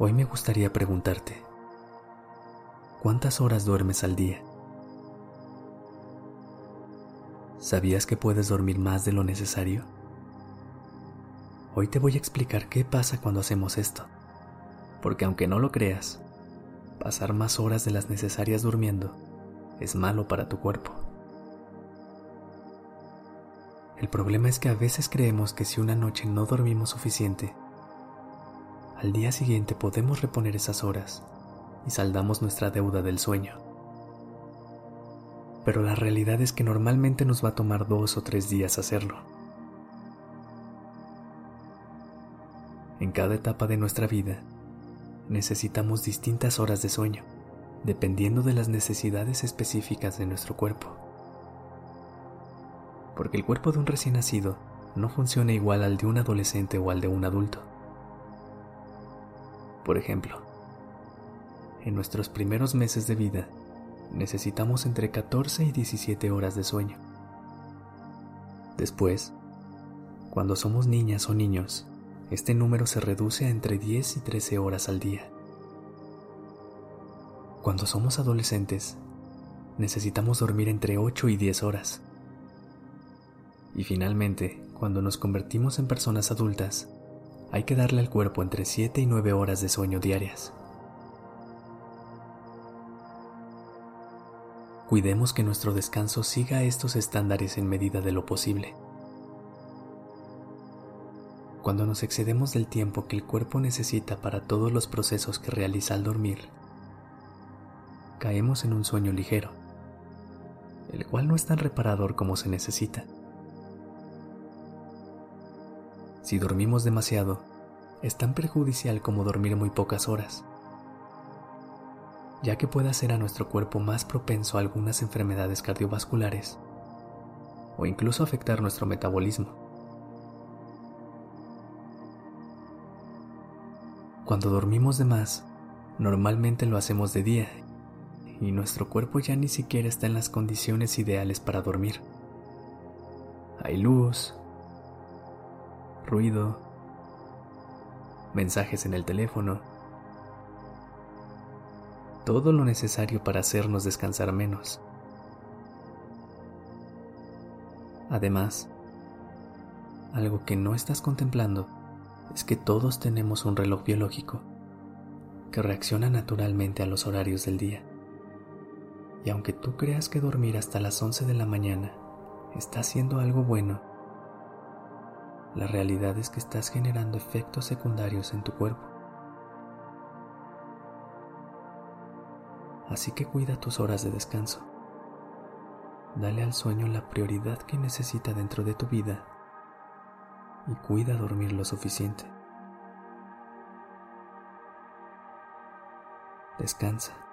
Hoy me gustaría preguntarte, ¿cuántas horas duermes al día? ¿Sabías que puedes dormir más de lo necesario? Hoy te voy a explicar qué pasa cuando hacemos esto, porque aunque no lo creas, pasar más horas de las necesarias durmiendo es malo para tu cuerpo. El problema es que a veces creemos que si una noche no dormimos suficiente, al día siguiente podemos reponer esas horas y saldamos nuestra deuda del sueño. Pero la realidad es que normalmente nos va a tomar dos o tres días hacerlo. En cada etapa de nuestra vida necesitamos distintas horas de sueño dependiendo de las necesidades específicas de nuestro cuerpo. Porque el cuerpo de un recién nacido no funciona igual al de un adolescente o al de un adulto. Por ejemplo, en nuestros primeros meses de vida necesitamos entre 14 y 17 horas de sueño. Después, cuando somos niñas o niños, este número se reduce a entre 10 y 13 horas al día. Cuando somos adolescentes, necesitamos dormir entre 8 y 10 horas. Y finalmente, cuando nos convertimos en personas adultas, hay que darle al cuerpo entre 7 y 9 horas de sueño diarias. Cuidemos que nuestro descanso siga estos estándares en medida de lo posible. Cuando nos excedemos del tiempo que el cuerpo necesita para todos los procesos que realiza al dormir, caemos en un sueño ligero, el cual no es tan reparador como se necesita. Si dormimos demasiado, es tan perjudicial como dormir muy pocas horas, ya que puede hacer a nuestro cuerpo más propenso a algunas enfermedades cardiovasculares o incluso afectar nuestro metabolismo. Cuando dormimos de más, normalmente lo hacemos de día y nuestro cuerpo ya ni siquiera está en las condiciones ideales para dormir. Hay luz, ruido, mensajes en el teléfono, todo lo necesario para hacernos descansar menos. Además, algo que no estás contemplando es que todos tenemos un reloj biológico que reacciona naturalmente a los horarios del día. Y aunque tú creas que dormir hasta las 11 de la mañana está haciendo algo bueno, la realidad es que estás generando efectos secundarios en tu cuerpo. Así que cuida tus horas de descanso. Dale al sueño la prioridad que necesita dentro de tu vida y cuida dormir lo suficiente. Descansa.